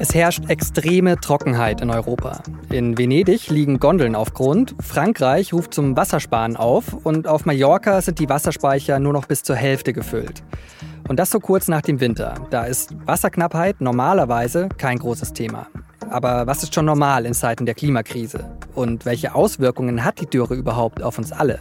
Es herrscht extreme Trockenheit in Europa. In Venedig liegen Gondeln auf Grund, Frankreich ruft zum Wassersparen auf und auf Mallorca sind die Wasserspeicher nur noch bis zur Hälfte gefüllt. Und das so kurz nach dem Winter. Da ist Wasserknappheit normalerweise kein großes Thema. Aber was ist schon normal in Zeiten der Klimakrise? Und welche Auswirkungen hat die Dürre überhaupt auf uns alle?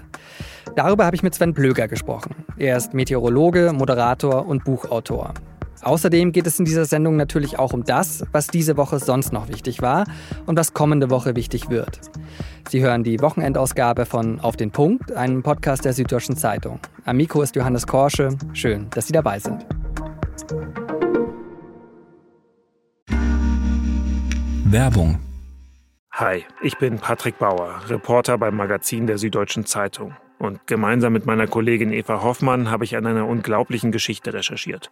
Darüber habe ich mit Sven Blöger gesprochen. Er ist Meteorologe, Moderator und Buchautor. Außerdem geht es in dieser Sendung natürlich auch um das, was diese Woche sonst noch wichtig war und was kommende Woche wichtig wird. Sie hören die Wochenendausgabe von Auf den Punkt, einem Podcast der Süddeutschen Zeitung. Am Mikro ist Johannes Korsche. Schön, dass Sie dabei sind. Werbung. Hi, ich bin Patrick Bauer, Reporter beim Magazin der Süddeutschen Zeitung. Und gemeinsam mit meiner Kollegin Eva Hoffmann habe ich an einer unglaublichen Geschichte recherchiert.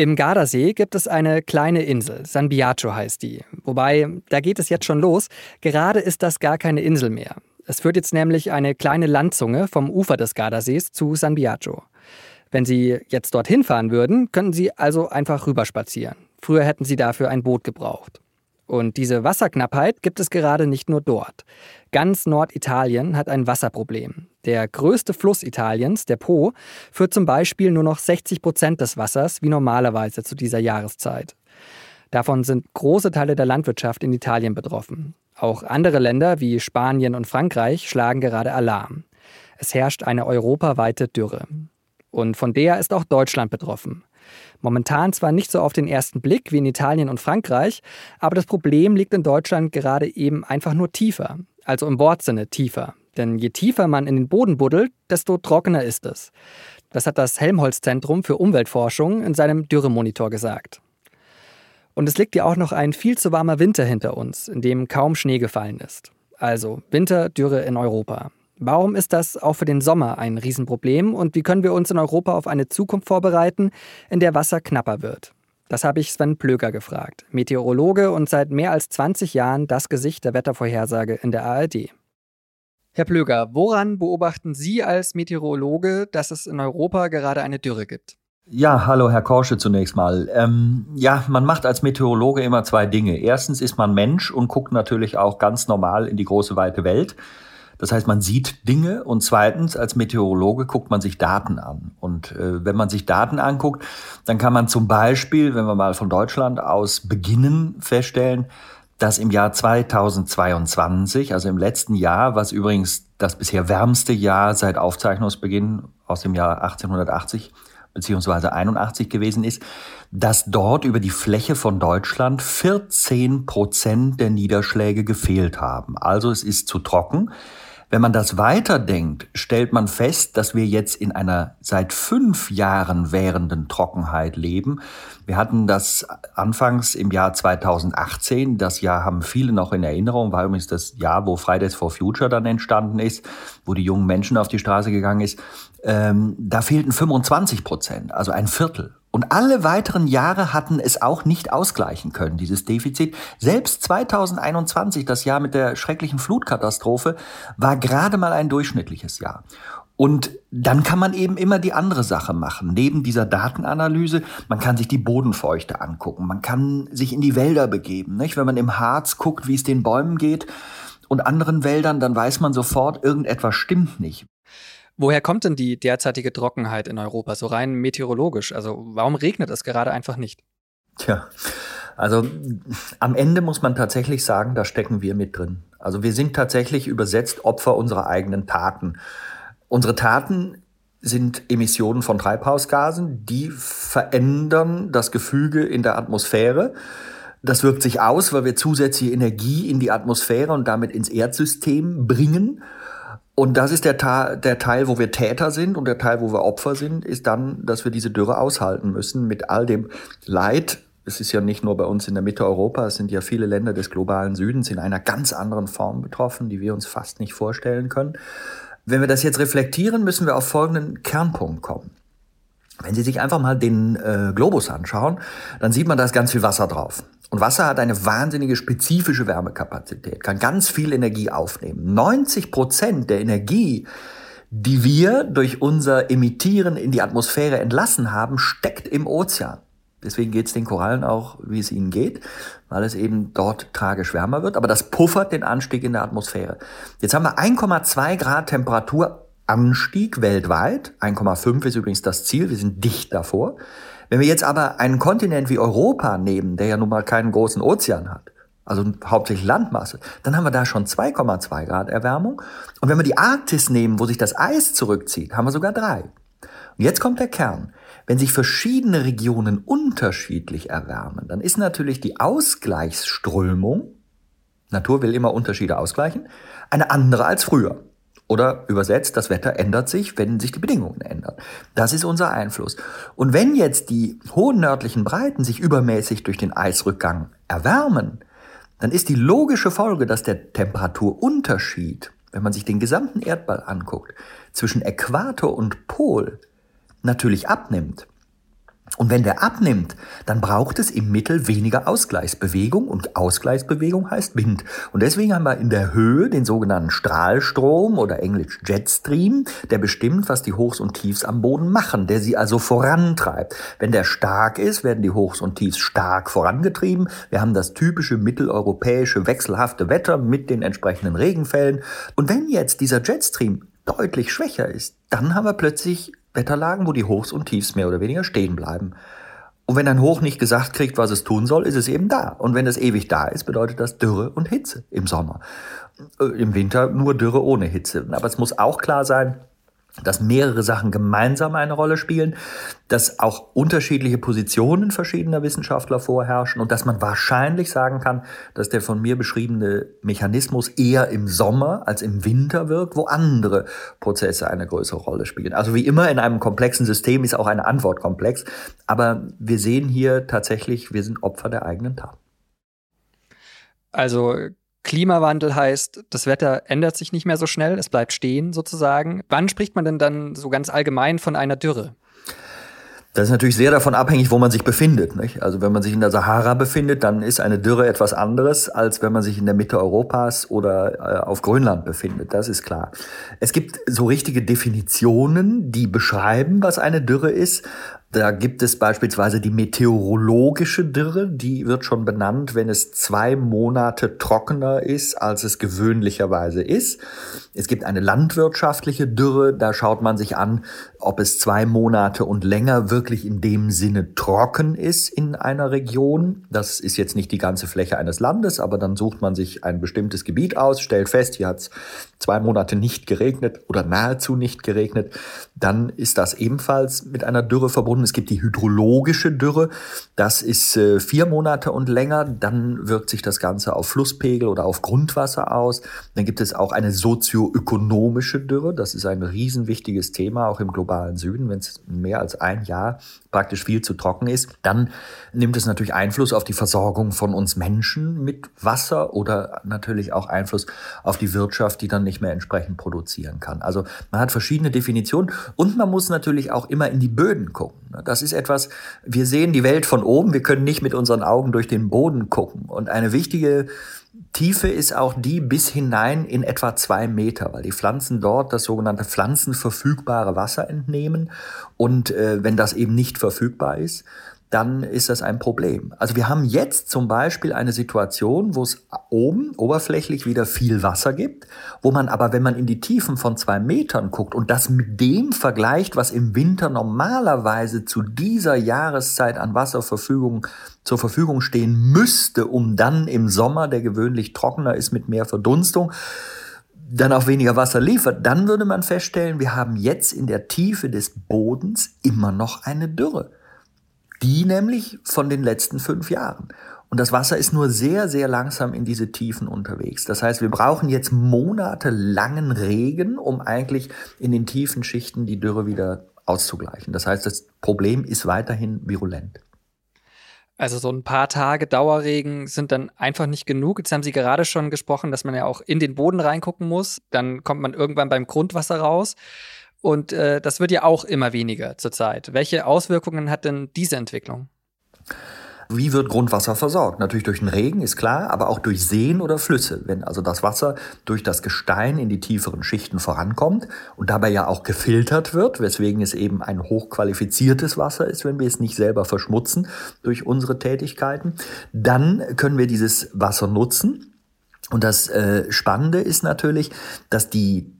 Im Gardasee gibt es eine kleine Insel, San Biagio heißt die. Wobei, da geht es jetzt schon los. Gerade ist das gar keine Insel mehr. Es führt jetzt nämlich eine kleine Landzunge vom Ufer des Gardasees zu San Biagio. Wenn Sie jetzt dorthin fahren würden, könnten Sie also einfach rüberspazieren. Früher hätten Sie dafür ein Boot gebraucht. Und diese Wasserknappheit gibt es gerade nicht nur dort. Ganz Norditalien hat ein Wasserproblem. Der größte Fluss Italiens, der Po, führt zum Beispiel nur noch 60 Prozent des Wassers wie normalerweise zu dieser Jahreszeit. Davon sind große Teile der Landwirtschaft in Italien betroffen. Auch andere Länder wie Spanien und Frankreich schlagen gerade Alarm. Es herrscht eine europaweite Dürre. Und von der ist auch Deutschland betroffen. Momentan zwar nicht so auf den ersten Blick wie in Italien und Frankreich, aber das Problem liegt in Deutschland gerade eben einfach nur tiefer, also im Wortsinne tiefer. Denn je tiefer man in den Boden buddelt, desto trockener ist es. Das hat das Helmholtz-Zentrum für Umweltforschung in seinem Dürremonitor gesagt. Und es liegt ja auch noch ein viel zu warmer Winter hinter uns, in dem kaum Schnee gefallen ist. Also Winterdürre in Europa. Warum ist das auch für den Sommer ein Riesenproblem und wie können wir uns in Europa auf eine Zukunft vorbereiten, in der Wasser knapper wird? Das habe ich Sven Plöger gefragt, Meteorologe und seit mehr als 20 Jahren das Gesicht der Wettervorhersage in der ARD. Herr Plöger, woran beobachten Sie als Meteorologe, dass es in Europa gerade eine Dürre gibt? Ja, hallo Herr Korsche zunächst mal. Ähm, ja, man macht als Meteorologe immer zwei Dinge. Erstens ist man Mensch und guckt natürlich auch ganz normal in die große weite Welt. Das heißt, man sieht Dinge und zweitens, als Meteorologe guckt man sich Daten an. Und äh, wenn man sich Daten anguckt, dann kann man zum Beispiel, wenn wir mal von Deutschland aus beginnen, feststellen, dass im Jahr 2022, also im letzten Jahr, was übrigens das bisher wärmste Jahr seit Aufzeichnungsbeginn aus dem Jahr 1880 beziehungsweise 81 gewesen ist, dass dort über die Fläche von Deutschland 14 Prozent der Niederschläge gefehlt haben. Also es ist zu trocken. Wenn man das weiterdenkt, stellt man fest, dass wir jetzt in einer seit fünf Jahren währenden Trockenheit leben. Wir hatten das anfangs im Jahr 2018. Das Jahr haben viele noch in Erinnerung, weil übrigens das Jahr, wo Fridays for Future dann entstanden ist, wo die jungen Menschen auf die Straße gegangen ist. Ähm, da fehlten 25 Prozent, also ein Viertel. Und alle weiteren Jahre hatten es auch nicht ausgleichen können, dieses Defizit. Selbst 2021, das Jahr mit der schrecklichen Flutkatastrophe, war gerade mal ein durchschnittliches Jahr. Und dann kann man eben immer die andere Sache machen. Neben dieser Datenanalyse, man kann sich die Bodenfeuchte angucken, man kann sich in die Wälder begeben. Nicht? Wenn man im Harz guckt, wie es den Bäumen geht und anderen Wäldern, dann weiß man sofort, irgendetwas stimmt nicht. Woher kommt denn die derzeitige Trockenheit in Europa, so rein meteorologisch? Also warum regnet es gerade einfach nicht? Tja, also am Ende muss man tatsächlich sagen, da stecken wir mit drin. Also wir sind tatsächlich übersetzt Opfer unserer eigenen Taten. Unsere Taten sind Emissionen von Treibhausgasen, die verändern das Gefüge in der Atmosphäre. Das wirkt sich aus, weil wir zusätzliche Energie in die Atmosphäre und damit ins Erdsystem bringen. Und das ist der, der Teil, wo wir Täter sind und der Teil, wo wir Opfer sind, ist dann, dass wir diese Dürre aushalten müssen mit all dem Leid. Es ist ja nicht nur bei uns in der Mitte Europas, es sind ja viele Länder des globalen Südens in einer ganz anderen Form betroffen, die wir uns fast nicht vorstellen können. Wenn wir das jetzt reflektieren, müssen wir auf folgenden Kernpunkt kommen. Wenn Sie sich einfach mal den äh, Globus anschauen, dann sieht man, da ist ganz viel Wasser drauf. Und Wasser hat eine wahnsinnige spezifische Wärmekapazität, kann ganz viel Energie aufnehmen. 90 Prozent der Energie, die wir durch unser Emittieren in die Atmosphäre entlassen haben, steckt im Ozean. Deswegen geht es den Korallen auch, wie es ihnen geht, weil es eben dort tragisch wärmer wird. Aber das puffert den Anstieg in der Atmosphäre. Jetzt haben wir 1,2 Grad Temperaturanstieg weltweit. 1,5 ist übrigens das Ziel. Wir sind dicht davor. Wenn wir jetzt aber einen Kontinent wie Europa nehmen, der ja nun mal keinen großen Ozean hat, also hauptsächlich Landmasse, dann haben wir da schon 2,2 Grad Erwärmung. Und wenn wir die Arktis nehmen, wo sich das Eis zurückzieht, haben wir sogar drei. Und jetzt kommt der Kern. Wenn sich verschiedene Regionen unterschiedlich erwärmen, dann ist natürlich die Ausgleichsströmung, Natur will immer Unterschiede ausgleichen, eine andere als früher. Oder übersetzt, das Wetter ändert sich, wenn sich die Bedingungen ändern. Das ist unser Einfluss. Und wenn jetzt die hohen nördlichen Breiten sich übermäßig durch den Eisrückgang erwärmen, dann ist die logische Folge, dass der Temperaturunterschied, wenn man sich den gesamten Erdball anguckt, zwischen Äquator und Pol natürlich abnimmt. Und wenn der abnimmt, dann braucht es im Mittel weniger Ausgleichsbewegung und Ausgleichsbewegung heißt Wind. Und deswegen haben wir in der Höhe den sogenannten Strahlstrom oder englisch Jetstream, der bestimmt, was die Hochs und Tiefs am Boden machen, der sie also vorantreibt. Wenn der stark ist, werden die Hochs und Tiefs stark vorangetrieben. Wir haben das typische mitteleuropäische wechselhafte Wetter mit den entsprechenden Regenfällen. Und wenn jetzt dieser Jetstream deutlich schwächer ist, dann haben wir plötzlich Wetterlagen, wo die Hochs und Tiefs mehr oder weniger stehen bleiben. Und wenn ein Hoch nicht gesagt kriegt, was es tun soll, ist es eben da. Und wenn es ewig da ist, bedeutet das Dürre und Hitze im Sommer. Äh, Im Winter nur Dürre ohne Hitze. Aber es muss auch klar sein, dass mehrere Sachen gemeinsam eine Rolle spielen, dass auch unterschiedliche Positionen verschiedener Wissenschaftler vorherrschen und dass man wahrscheinlich sagen kann, dass der von mir beschriebene Mechanismus eher im Sommer als im Winter wirkt, wo andere Prozesse eine größere Rolle spielen. Also wie immer in einem komplexen System ist auch eine Antwort komplex, aber wir sehen hier tatsächlich, wir sind Opfer der eigenen Tat. Also Klimawandel heißt, das Wetter ändert sich nicht mehr so schnell, es bleibt stehen sozusagen. Wann spricht man denn dann so ganz allgemein von einer Dürre? Das ist natürlich sehr davon abhängig, wo man sich befindet. Nicht? Also wenn man sich in der Sahara befindet, dann ist eine Dürre etwas anderes, als wenn man sich in der Mitte Europas oder äh, auf Grönland befindet. Das ist klar. Es gibt so richtige Definitionen, die beschreiben, was eine Dürre ist. Da gibt es beispielsweise die meteorologische Dürre, die wird schon benannt, wenn es zwei Monate trockener ist, als es gewöhnlicherweise ist. Es gibt eine landwirtschaftliche Dürre, da schaut man sich an, ob es zwei Monate und länger wirklich in dem Sinne trocken ist in einer Region. Das ist jetzt nicht die ganze Fläche eines Landes, aber dann sucht man sich ein bestimmtes Gebiet aus, stellt fest, hier hat es zwei Monate nicht geregnet oder nahezu nicht geregnet. Dann ist das ebenfalls mit einer Dürre verbunden. Es gibt die hydrologische Dürre, das ist äh, vier Monate und länger. Dann wirkt sich das Ganze auf Flusspegel oder auf Grundwasser aus. Dann gibt es auch eine sozioökonomische Dürre. Das ist ein riesenwichtiges Thema, auch im globalen Süden, wenn es mehr als ein Jahr praktisch viel zu trocken ist. Dann nimmt es natürlich Einfluss auf die Versorgung von uns Menschen mit Wasser oder natürlich auch Einfluss auf die Wirtschaft, die dann nicht mehr entsprechend produzieren kann. Also man hat verschiedene Definitionen und man muss natürlich auch immer in die Böden gucken. Das ist etwas, wir sehen die Welt von oben, wir können nicht mit unseren Augen durch den Boden gucken. Und eine wichtige Tiefe ist auch die bis hinein in etwa zwei Meter, weil die Pflanzen dort das sogenannte pflanzenverfügbare Wasser entnehmen. Und äh, wenn das eben nicht verfügbar ist, dann ist das ein Problem. Also wir haben jetzt zum Beispiel eine Situation, wo es oben oberflächlich wieder viel Wasser gibt, wo man aber, wenn man in die Tiefen von zwei Metern guckt und das mit dem vergleicht, was im Winter normalerweise zu dieser Jahreszeit an Wasserverfügung zur Verfügung stehen müsste, um dann im Sommer, der gewöhnlich trockener ist mit mehr Verdunstung, dann auch weniger Wasser liefert, dann würde man feststellen, wir haben jetzt in der Tiefe des Bodens immer noch eine Dürre. Die nämlich von den letzten fünf Jahren. Und das Wasser ist nur sehr, sehr langsam in diese Tiefen unterwegs. Das heißt, wir brauchen jetzt monatelangen Regen, um eigentlich in den tiefen Schichten die Dürre wieder auszugleichen. Das heißt, das Problem ist weiterhin virulent. Also so ein paar Tage Dauerregen sind dann einfach nicht genug. Jetzt haben Sie gerade schon gesprochen, dass man ja auch in den Boden reingucken muss. Dann kommt man irgendwann beim Grundwasser raus. Und äh, das wird ja auch immer weniger zurzeit. Welche Auswirkungen hat denn diese Entwicklung? Wie wird Grundwasser versorgt? Natürlich durch den Regen, ist klar, aber auch durch Seen oder Flüsse. Wenn also das Wasser durch das Gestein in die tieferen Schichten vorankommt und dabei ja auch gefiltert wird, weswegen es eben ein hochqualifiziertes Wasser ist, wenn wir es nicht selber verschmutzen durch unsere Tätigkeiten, dann können wir dieses Wasser nutzen. Und das äh, Spannende ist natürlich, dass die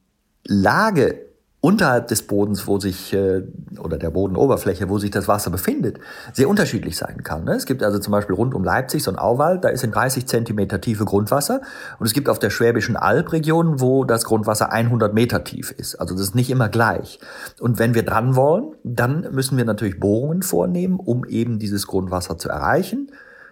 Lage unterhalb des Bodens, wo sich, äh, oder der Bodenoberfläche, wo sich das Wasser befindet, sehr unterschiedlich sein kann. Ne? Es gibt also zum Beispiel rund um Leipzig so ein Auwald, da ist in 30 Zentimeter Tiefe Grundwasser. Und es gibt auf der Schwäbischen Alb Regionen, wo das Grundwasser 100 Meter tief ist. Also das ist nicht immer gleich. Und wenn wir dran wollen, dann müssen wir natürlich Bohrungen vornehmen, um eben dieses Grundwasser zu erreichen.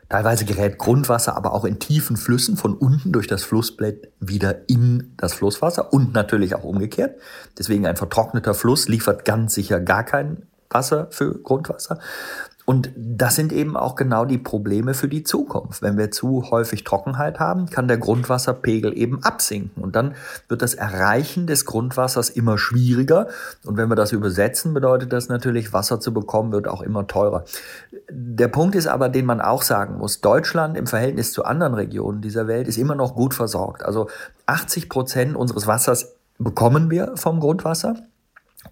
Teilweise gerät Grundwasser aber auch in tiefen Flüssen von unten durch das Flussbett wieder in das Flusswasser und natürlich auch umgekehrt. Deswegen ein vertrockneter Fluss liefert ganz sicher gar kein Wasser für Grundwasser. Und das sind eben auch genau die Probleme für die Zukunft. Wenn wir zu häufig Trockenheit haben, kann der Grundwasserpegel eben absinken. Und dann wird das Erreichen des Grundwassers immer schwieriger. Und wenn wir das übersetzen, bedeutet das natürlich, Wasser zu bekommen wird auch immer teurer. Der Punkt ist aber, den man auch sagen muss, Deutschland im Verhältnis zu anderen Regionen dieser Welt ist immer noch gut versorgt. Also 80 Prozent unseres Wassers bekommen wir vom Grundwasser.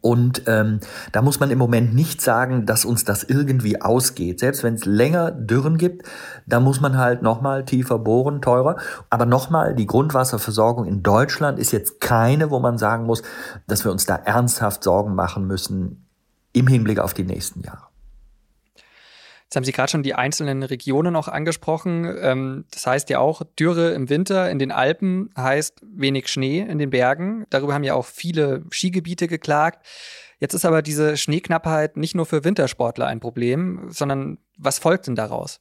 Und ähm, da muss man im Moment nicht sagen, dass uns das irgendwie ausgeht. Selbst wenn es länger Dürren gibt, da muss man halt nochmal tiefer bohren, teurer. Aber nochmal, die Grundwasserversorgung in Deutschland ist jetzt keine, wo man sagen muss, dass wir uns da ernsthaft Sorgen machen müssen im Hinblick auf die nächsten Jahre. Jetzt haben Sie gerade schon die einzelnen Regionen auch angesprochen. Ähm, das heißt ja auch, Dürre im Winter in den Alpen heißt wenig Schnee in den Bergen. Darüber haben ja auch viele Skigebiete geklagt. Jetzt ist aber diese Schneeknappheit nicht nur für Wintersportler ein Problem, sondern was folgt denn daraus?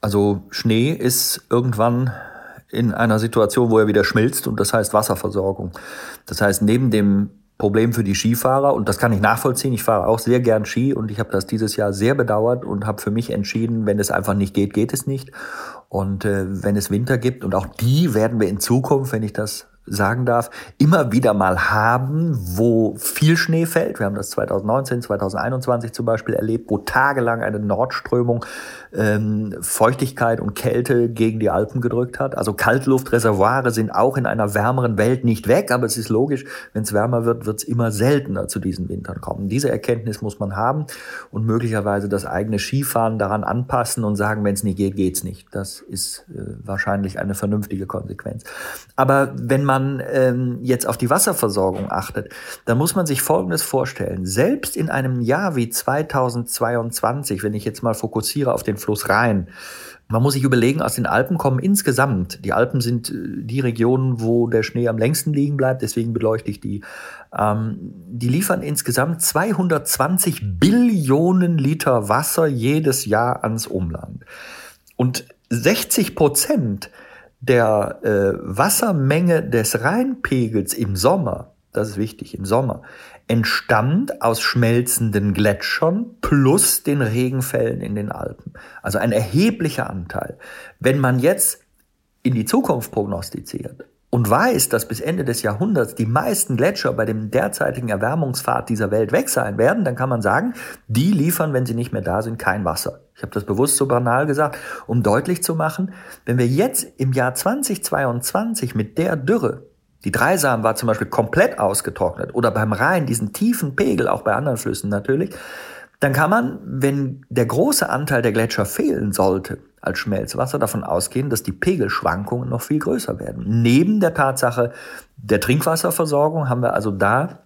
Also Schnee ist irgendwann in einer Situation, wo er wieder schmilzt und das heißt Wasserversorgung. Das heißt, neben dem Problem für die Skifahrer und das kann ich nachvollziehen. Ich fahre auch sehr gern Ski und ich habe das dieses Jahr sehr bedauert und habe für mich entschieden, wenn es einfach nicht geht, geht es nicht. Und äh, wenn es Winter gibt und auch die werden wir in Zukunft, wenn ich das sagen darf, immer wieder mal haben, wo viel Schnee fällt. Wir haben das 2019, 2021 zum Beispiel erlebt, wo tagelang eine Nordströmung ähm, Feuchtigkeit und Kälte gegen die Alpen gedrückt hat. Also Kaltluftreservoire sind auch in einer wärmeren Welt nicht weg, aber es ist logisch, wenn es wärmer wird, wird es immer seltener zu diesen Wintern kommen. Diese Erkenntnis muss man haben und möglicherweise das eigene Skifahren daran anpassen und sagen, wenn es nicht geht, geht's nicht. Das ist äh, wahrscheinlich eine vernünftige Konsequenz. Aber wenn man ähm, jetzt auf die Wasserversorgung achtet, dann muss man sich Folgendes vorstellen. Selbst in einem Jahr wie 2022, wenn ich jetzt mal fokussiere auf den Fluss Rhein. Man muss sich überlegen, aus den Alpen kommen insgesamt, die Alpen sind äh, die Regionen, wo der Schnee am längsten liegen bleibt, deswegen beleuchte ich die. Ähm, die liefern insgesamt 220 Billionen Liter Wasser jedes Jahr ans Umland. Und 60 Prozent der äh, Wassermenge des Rheinpegels im Sommer, das ist wichtig, im Sommer, entstammt aus schmelzenden Gletschern plus den Regenfällen in den Alpen. Also ein erheblicher Anteil. Wenn man jetzt in die Zukunft prognostiziert und weiß, dass bis Ende des Jahrhunderts die meisten Gletscher bei dem derzeitigen Erwärmungspfad dieser Welt weg sein werden, dann kann man sagen, die liefern, wenn sie nicht mehr da sind, kein Wasser. Ich habe das bewusst so banal gesagt, um deutlich zu machen, wenn wir jetzt im Jahr 2022 mit der Dürre die Dreisam war zum Beispiel komplett ausgetrocknet oder beim Rhein diesen tiefen Pegel, auch bei anderen Flüssen natürlich, dann kann man, wenn der große Anteil der Gletscher fehlen sollte als Schmelzwasser, davon ausgehen, dass die Pegelschwankungen noch viel größer werden. Neben der Tatsache der Trinkwasserversorgung haben wir also da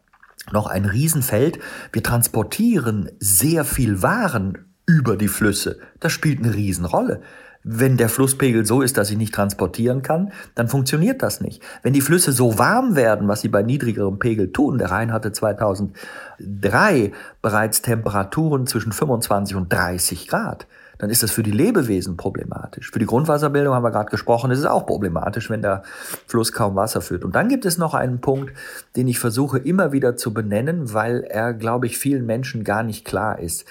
noch ein Riesenfeld. Wir transportieren sehr viel Waren über die Flüsse. Das spielt eine Riesenrolle. Wenn der Flusspegel so ist, dass ich nicht transportieren kann, dann funktioniert das nicht. Wenn die Flüsse so warm werden, was sie bei niedrigerem Pegel tun, der Rhein hatte 2003 bereits Temperaturen zwischen 25 und 30 Grad, dann ist das für die Lebewesen problematisch. Für die Grundwasserbildung haben wir gerade gesprochen, ist es auch problematisch, wenn der Fluss kaum Wasser führt. Und dann gibt es noch einen Punkt, den ich versuche immer wieder zu benennen, weil er, glaube ich, vielen Menschen gar nicht klar ist.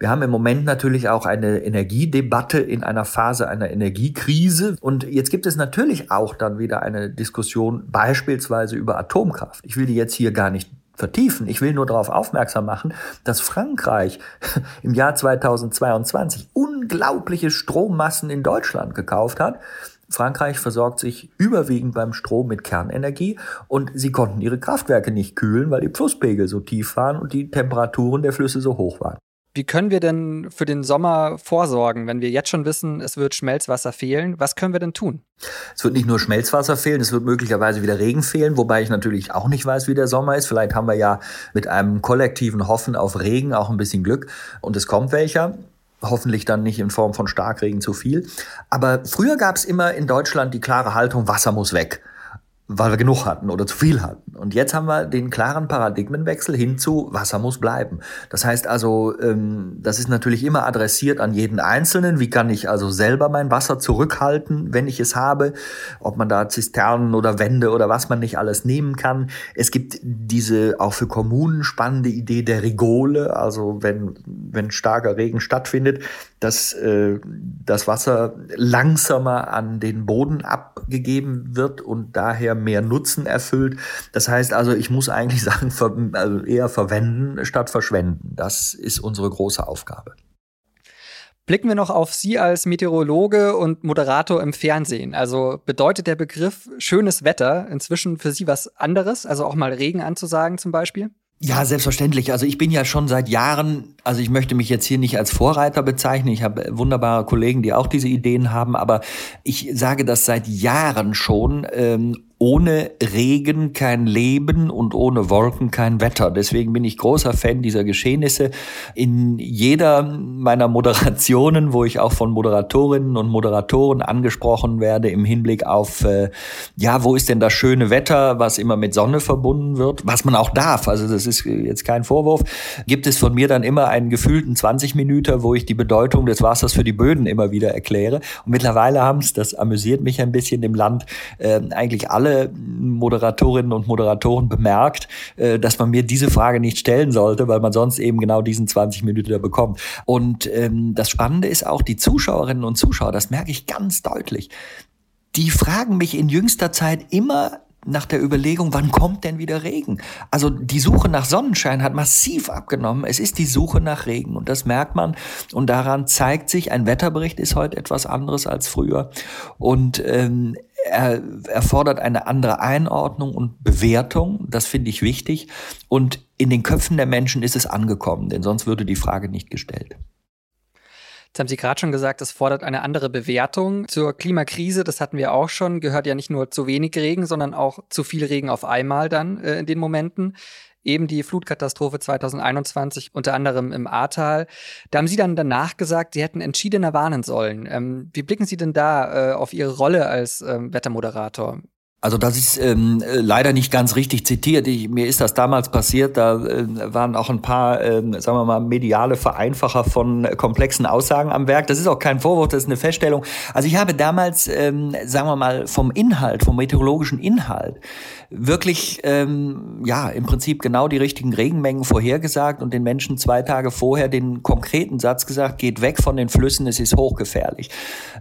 Wir haben im Moment natürlich auch eine Energiedebatte in einer Phase einer Energiekrise. Und jetzt gibt es natürlich auch dann wieder eine Diskussion beispielsweise über Atomkraft. Ich will die jetzt hier gar nicht vertiefen. Ich will nur darauf aufmerksam machen, dass Frankreich im Jahr 2022 unglaubliche Strommassen in Deutschland gekauft hat. Frankreich versorgt sich überwiegend beim Strom mit Kernenergie und sie konnten ihre Kraftwerke nicht kühlen, weil die Flusspegel so tief waren und die Temperaturen der Flüsse so hoch waren. Wie können wir denn für den Sommer vorsorgen, wenn wir jetzt schon wissen, es wird Schmelzwasser fehlen? Was können wir denn tun? Es wird nicht nur Schmelzwasser fehlen, es wird möglicherweise wieder Regen fehlen, wobei ich natürlich auch nicht weiß, wie der Sommer ist. Vielleicht haben wir ja mit einem kollektiven Hoffen auf Regen auch ein bisschen Glück und es kommt welcher. Hoffentlich dann nicht in Form von Starkregen zu viel. Aber früher gab es immer in Deutschland die klare Haltung, Wasser muss weg weil wir genug hatten oder zu viel hatten. Und jetzt haben wir den klaren Paradigmenwechsel hin zu Wasser muss bleiben. Das heißt also, ähm, das ist natürlich immer adressiert an jeden Einzelnen. Wie kann ich also selber mein Wasser zurückhalten, wenn ich es habe? Ob man da Zisternen oder Wände oder was man nicht alles nehmen kann. Es gibt diese auch für Kommunen spannende Idee der Rigole. Also wenn, wenn starker Regen stattfindet, dass äh, das Wasser langsamer an den Boden abgegeben wird und daher mehr Nutzen erfüllt. Das heißt also, ich muss eigentlich sagen, ver also eher verwenden statt verschwenden. Das ist unsere große Aufgabe. Blicken wir noch auf Sie als Meteorologe und Moderator im Fernsehen. Also bedeutet der Begriff schönes Wetter inzwischen für Sie was anderes? Also auch mal Regen anzusagen zum Beispiel? Ja, selbstverständlich. Also ich bin ja schon seit Jahren, also ich möchte mich jetzt hier nicht als Vorreiter bezeichnen. Ich habe wunderbare Kollegen, die auch diese Ideen haben, aber ich sage das seit Jahren schon. Ähm, ohne Regen kein Leben und ohne Wolken kein Wetter. Deswegen bin ich großer Fan dieser Geschehnisse. In jeder meiner Moderationen, wo ich auch von Moderatorinnen und Moderatoren angesprochen werde im Hinblick auf, äh, ja, wo ist denn das schöne Wetter, was immer mit Sonne verbunden wird, was man auch darf, also das ist jetzt kein Vorwurf, gibt es von mir dann immer einen gefühlten 20 Minuten, wo ich die Bedeutung des Wassers für die Böden immer wieder erkläre. Und mittlerweile haben es, das amüsiert mich ein bisschen im Land, äh, eigentlich alle alle Moderatorinnen und Moderatoren bemerkt, äh, dass man mir diese Frage nicht stellen sollte, weil man sonst eben genau diesen 20 Minuten da bekommt. Und ähm, das Spannende ist auch, die Zuschauerinnen und Zuschauer, das merke ich ganz deutlich, die fragen mich in jüngster Zeit immer nach der Überlegung, wann kommt denn wieder Regen? Also die Suche nach Sonnenschein hat massiv abgenommen. Es ist die Suche nach Regen und das merkt man und daran zeigt sich, ein Wetterbericht ist heute etwas anderes als früher und ähm, er erfordert eine andere Einordnung und Bewertung. Das finde ich wichtig. Und in den Köpfen der Menschen ist es angekommen, denn sonst würde die Frage nicht gestellt. Jetzt haben Sie gerade schon gesagt, es fordert eine andere Bewertung. Zur Klimakrise, das hatten wir auch schon, gehört ja nicht nur zu wenig Regen, sondern auch zu viel Regen auf einmal dann äh, in den Momenten eben die Flutkatastrophe 2021, unter anderem im Ahrtal. Da haben Sie dann danach gesagt, Sie hätten entschiedener warnen sollen. Ähm, wie blicken Sie denn da äh, auf Ihre Rolle als ähm, Wettermoderator? Also das ist ähm, leider nicht ganz richtig zitiert. Ich, mir ist das damals passiert. Da äh, waren auch ein paar, äh, sagen wir mal, mediale Vereinfacher von komplexen Aussagen am Werk. Das ist auch kein Vorwurf, das ist eine Feststellung. Also ich habe damals, ähm, sagen wir mal, vom Inhalt, vom meteorologischen Inhalt wirklich, ähm, ja, im Prinzip genau die richtigen Regenmengen vorhergesagt und den Menschen zwei Tage vorher den konkreten Satz gesagt, geht weg von den Flüssen, es ist hochgefährlich.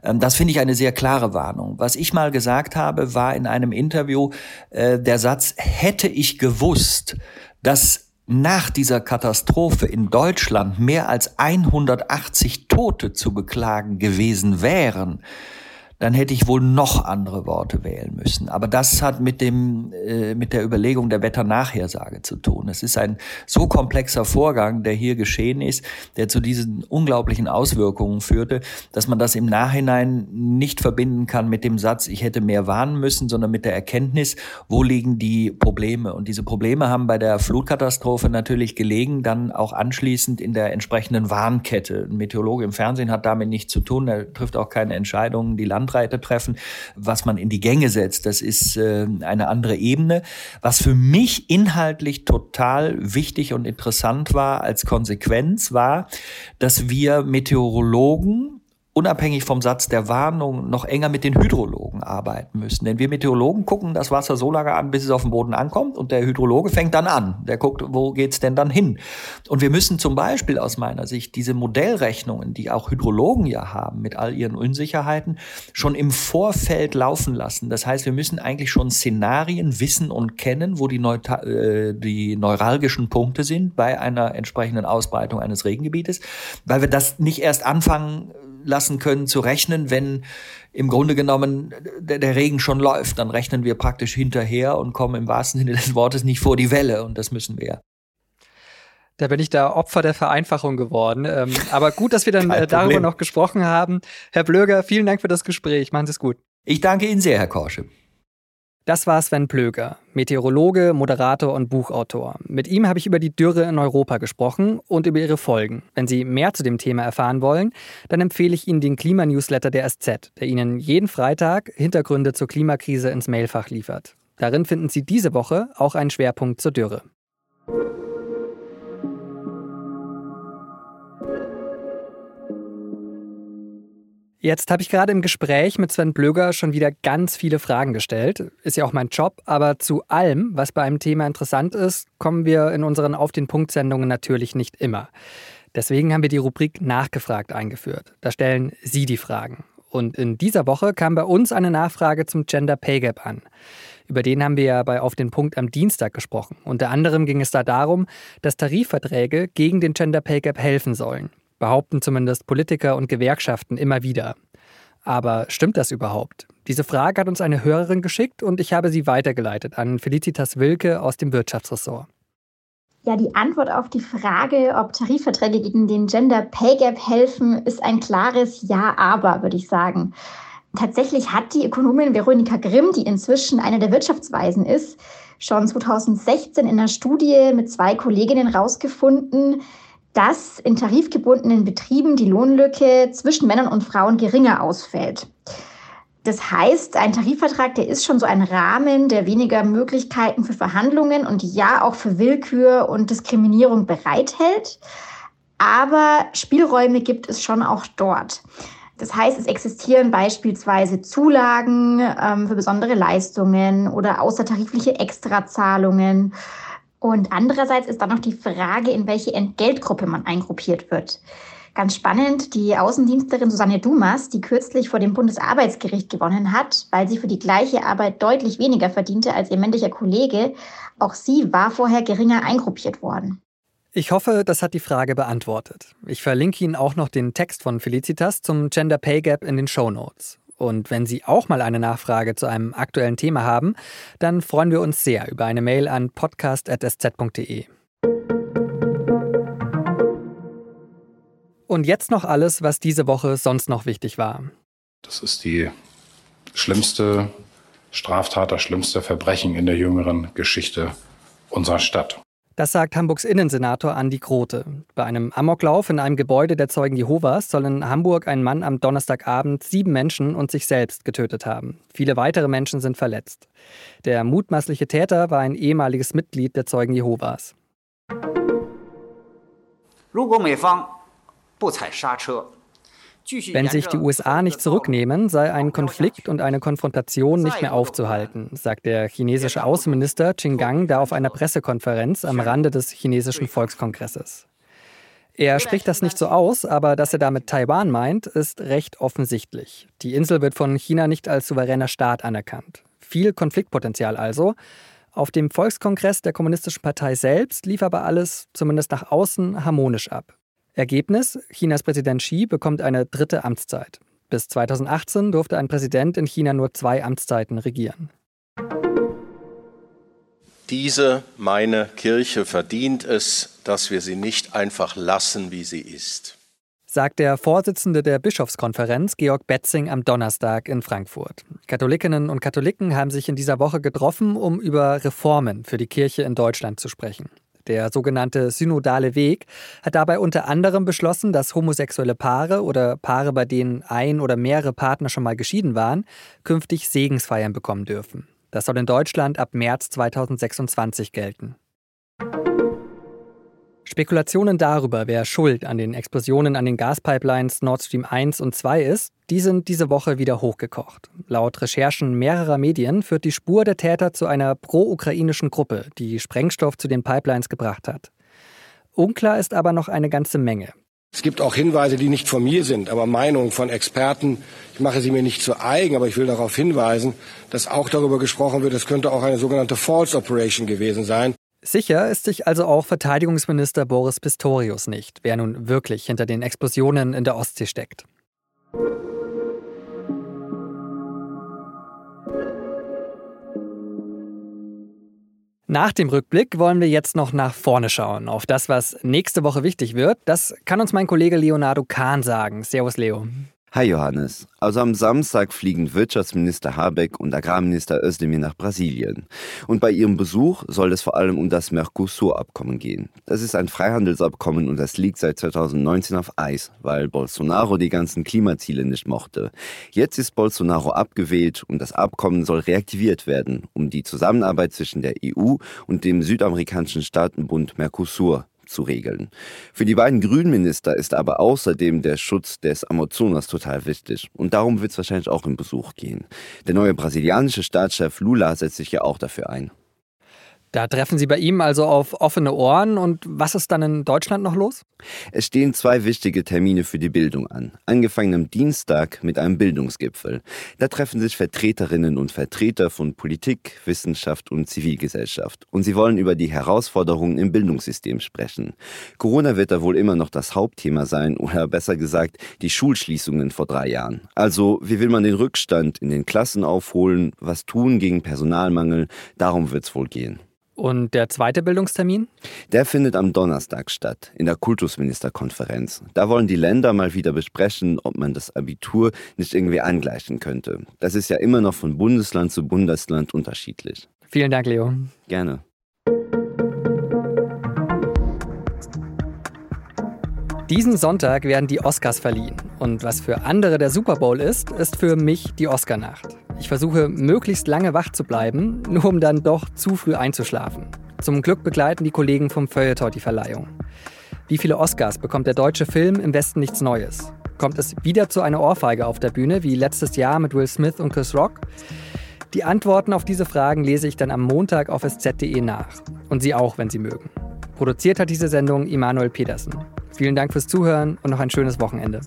Ähm, das finde ich eine sehr klare Warnung. Was ich mal gesagt habe, war in einem Interview äh, der Satz, hätte ich gewusst, dass nach dieser Katastrophe in Deutschland mehr als 180 Tote zu beklagen gewesen wären, dann hätte ich wohl noch andere Worte wählen müssen. Aber das hat mit dem äh, mit der Überlegung der Wetternachhersage zu tun. Es ist ein so komplexer Vorgang, der hier geschehen ist, der zu diesen unglaublichen Auswirkungen führte, dass man das im Nachhinein nicht verbinden kann mit dem Satz, ich hätte mehr warnen müssen, sondern mit der Erkenntnis, wo liegen die Probleme. Und diese Probleme haben bei der Flutkatastrophe natürlich gelegen, dann auch anschließend in der entsprechenden Warnkette. Ein Meteorologe im Fernsehen hat damit nichts zu tun, er trifft auch keine Entscheidungen, die Land Bandbreite treffen, was man in die Gänge setzt. Das ist äh, eine andere Ebene. Was für mich inhaltlich total wichtig und interessant war als Konsequenz war, dass wir Meteorologen unabhängig vom Satz der Warnung noch enger mit den Hydrologen arbeiten müssen. Denn wir Meteorologen gucken das Wasser so lange an, bis es auf dem Boden ankommt und der Hydrologe fängt dann an. Der guckt, wo geht's denn dann hin? Und wir müssen zum Beispiel aus meiner Sicht diese Modellrechnungen, die auch Hydrologen ja haben mit all ihren Unsicherheiten, schon im Vorfeld laufen lassen. Das heißt, wir müssen eigentlich schon Szenarien wissen und kennen, wo die, Neuta äh, die neuralgischen Punkte sind bei einer entsprechenden Ausbreitung eines Regengebietes, weil wir das nicht erst anfangen lassen können zu rechnen, wenn im Grunde genommen der, der, Regen schon läuft. Dann rechnen wir praktisch hinterher und kommen im wahrsten Sinne des Wortes nicht vor die Welle und das müssen wir. Da bin ich da Opfer der Vereinfachung geworden. Ähm, aber gut, dass wir dann äh, darüber noch gesprochen haben. Herr Blöger, vielen Dank für das Gespräch. Machen Sie es gut. Ich danke Ihnen sehr, Herr Korsche. Das war Sven Plöger, Meteorologe, Moderator und Buchautor. Mit ihm habe ich über die Dürre in Europa gesprochen und über ihre Folgen. Wenn Sie mehr zu dem Thema erfahren wollen, dann empfehle ich Ihnen den Klimanewsletter der SZ, der Ihnen jeden Freitag Hintergründe zur Klimakrise ins Mailfach liefert. Darin finden Sie diese Woche auch einen Schwerpunkt zur Dürre. Jetzt habe ich gerade im Gespräch mit Sven Blöger schon wieder ganz viele Fragen gestellt. Ist ja auch mein Job, aber zu allem, was bei einem Thema interessant ist, kommen wir in unseren Auf den Punkt Sendungen natürlich nicht immer. Deswegen haben wir die Rubrik Nachgefragt eingeführt. Da stellen Sie die Fragen. Und in dieser Woche kam bei uns eine Nachfrage zum Gender Pay Gap an. Über den haben wir ja bei Auf den Punkt am Dienstag gesprochen. Unter anderem ging es da darum, dass Tarifverträge gegen den Gender Pay Gap helfen sollen behaupten zumindest Politiker und Gewerkschaften immer wieder. Aber stimmt das überhaupt? Diese Frage hat uns eine Hörerin geschickt und ich habe sie weitergeleitet an Felicitas Wilke aus dem Wirtschaftsressort. Ja, die Antwort auf die Frage, ob Tarifverträge gegen den Gender Pay Gap helfen, ist ein klares Ja, aber, würde ich sagen. Tatsächlich hat die Ökonomin Veronika Grimm, die inzwischen eine der Wirtschaftsweisen ist, schon 2016 in einer Studie mit zwei Kolleginnen herausgefunden, dass in tarifgebundenen Betrieben die Lohnlücke zwischen Männern und Frauen geringer ausfällt. Das heißt, ein Tarifvertrag, der ist schon so ein Rahmen, der weniger Möglichkeiten für Verhandlungen und ja auch für Willkür und Diskriminierung bereithält. Aber Spielräume gibt es schon auch dort. Das heißt, es existieren beispielsweise Zulagen ähm, für besondere Leistungen oder außertarifliche Extrazahlungen. Und andererseits ist dann noch die Frage, in welche Entgeltgruppe man eingruppiert wird. Ganz spannend, die Außendienstlerin Susanne Dumas, die kürzlich vor dem Bundesarbeitsgericht gewonnen hat, weil sie für die gleiche Arbeit deutlich weniger verdiente als ihr männlicher Kollege, auch sie war vorher geringer eingruppiert worden. Ich hoffe, das hat die Frage beantwortet. Ich verlinke Ihnen auch noch den Text von Felicitas zum Gender Pay Gap in den Show Notes. Und wenn Sie auch mal eine Nachfrage zu einem aktuellen Thema haben, dann freuen wir uns sehr über eine Mail an podcast.sz.de. Und jetzt noch alles, was diese Woche sonst noch wichtig war. Das ist die schlimmste Straftat, das schlimmste Verbrechen in der jüngeren Geschichte unserer Stadt. Das sagt Hamburgs Innensenator Andi Grote. Bei einem Amoklauf in einem Gebäude der Zeugen Jehovas soll in Hamburg ein Mann am Donnerstagabend sieben Menschen und sich selbst getötet haben. Viele weitere Menschen sind verletzt. Der mutmaßliche Täter war ein ehemaliges Mitglied der Zeugen Jehovas. 如果美方不踩刹车 wenn sich die USA nicht zurücknehmen, sei ein Konflikt und eine Konfrontation nicht mehr aufzuhalten, sagt der chinesische Außenminister Qin Gang da auf einer Pressekonferenz am Rande des chinesischen Volkskongresses. Er spricht das nicht so aus, aber dass er damit Taiwan meint, ist recht offensichtlich. Die Insel wird von China nicht als souveräner Staat anerkannt. Viel Konfliktpotenzial also. Auf dem Volkskongress der Kommunistischen Partei selbst lief aber alles, zumindest nach außen, harmonisch ab. Ergebnis: Chinas Präsident Xi bekommt eine dritte Amtszeit. Bis 2018 durfte ein Präsident in China nur zwei Amtszeiten regieren. Diese, meine Kirche, verdient es, dass wir sie nicht einfach lassen, wie sie ist. Sagt der Vorsitzende der Bischofskonferenz, Georg Betzing, am Donnerstag in Frankfurt. Katholikinnen und Katholiken haben sich in dieser Woche getroffen, um über Reformen für die Kirche in Deutschland zu sprechen. Der sogenannte synodale Weg hat dabei unter anderem beschlossen, dass homosexuelle Paare oder Paare, bei denen ein oder mehrere Partner schon mal geschieden waren, künftig Segensfeiern bekommen dürfen. Das soll in Deutschland ab März 2026 gelten. Spekulationen darüber, wer schuld an den Explosionen an den Gaspipelines Nord Stream 1 und 2 ist, die sind diese Woche wieder hochgekocht. Laut Recherchen mehrerer Medien führt die Spur der Täter zu einer pro-ukrainischen Gruppe, die Sprengstoff zu den Pipelines gebracht hat. Unklar ist aber noch eine ganze Menge. Es gibt auch Hinweise, die nicht von mir sind, aber Meinungen von Experten. Ich mache sie mir nicht zu eigen, aber ich will darauf hinweisen, dass auch darüber gesprochen wird, es könnte auch eine sogenannte False Operation gewesen sein. Sicher ist sich also auch Verteidigungsminister Boris Pistorius nicht, wer nun wirklich hinter den Explosionen in der Ostsee steckt. Nach dem Rückblick wollen wir jetzt noch nach vorne schauen, auf das, was nächste Woche wichtig wird. Das kann uns mein Kollege Leonardo Kahn sagen. Servus, Leo. Hi Johannes. Also am Samstag fliegen Wirtschaftsminister Habeck und Agrarminister Özdemir nach Brasilien. Und bei ihrem Besuch soll es vor allem um das Mercosur-Abkommen gehen. Das ist ein Freihandelsabkommen und das liegt seit 2019 auf Eis, weil Bolsonaro die ganzen Klimaziele nicht mochte. Jetzt ist Bolsonaro abgewählt und das Abkommen soll reaktiviert werden, um die Zusammenarbeit zwischen der EU und dem südamerikanischen Staatenbund Mercosur zu regeln. Für die beiden Grünminister ist aber außerdem der Schutz des Amazonas total wichtig. Und darum wird es wahrscheinlich auch im Besuch gehen. Der neue brasilianische Staatschef Lula setzt sich ja auch dafür ein. Da treffen Sie bei ihm also auf offene Ohren. Und was ist dann in Deutschland noch los? Es stehen zwei wichtige Termine für die Bildung an. Angefangen am Dienstag mit einem Bildungsgipfel. Da treffen sich Vertreterinnen und Vertreter von Politik, Wissenschaft und Zivilgesellschaft. Und sie wollen über die Herausforderungen im Bildungssystem sprechen. Corona wird da wohl immer noch das Hauptthema sein oder besser gesagt die Schulschließungen vor drei Jahren. Also wie will man den Rückstand in den Klassen aufholen, was tun gegen Personalmangel, darum wird es wohl gehen. Und der zweite Bildungstermin? Der findet am Donnerstag statt, in der Kultusministerkonferenz. Da wollen die Länder mal wieder besprechen, ob man das Abitur nicht irgendwie angleichen könnte. Das ist ja immer noch von Bundesland zu Bundesland unterschiedlich. Vielen Dank, Leo. Gerne. Diesen Sonntag werden die Oscars verliehen. Und was für andere der Super Bowl ist, ist für mich die Oscarnacht. Ich versuche möglichst lange wach zu bleiben, nur um dann doch zu früh einzuschlafen. Zum Glück begleiten die Kollegen vom Feuilleton die Verleihung. Wie viele Oscars bekommt der deutsche Film im Westen nichts Neues? Kommt es wieder zu einer Ohrfeige auf der Bühne wie letztes Jahr mit Will Smith und Chris Rock? Die Antworten auf diese Fragen lese ich dann am Montag auf sz.de nach. Und Sie auch, wenn Sie mögen. Produziert hat diese Sendung Immanuel Pedersen. Vielen Dank fürs Zuhören und noch ein schönes Wochenende.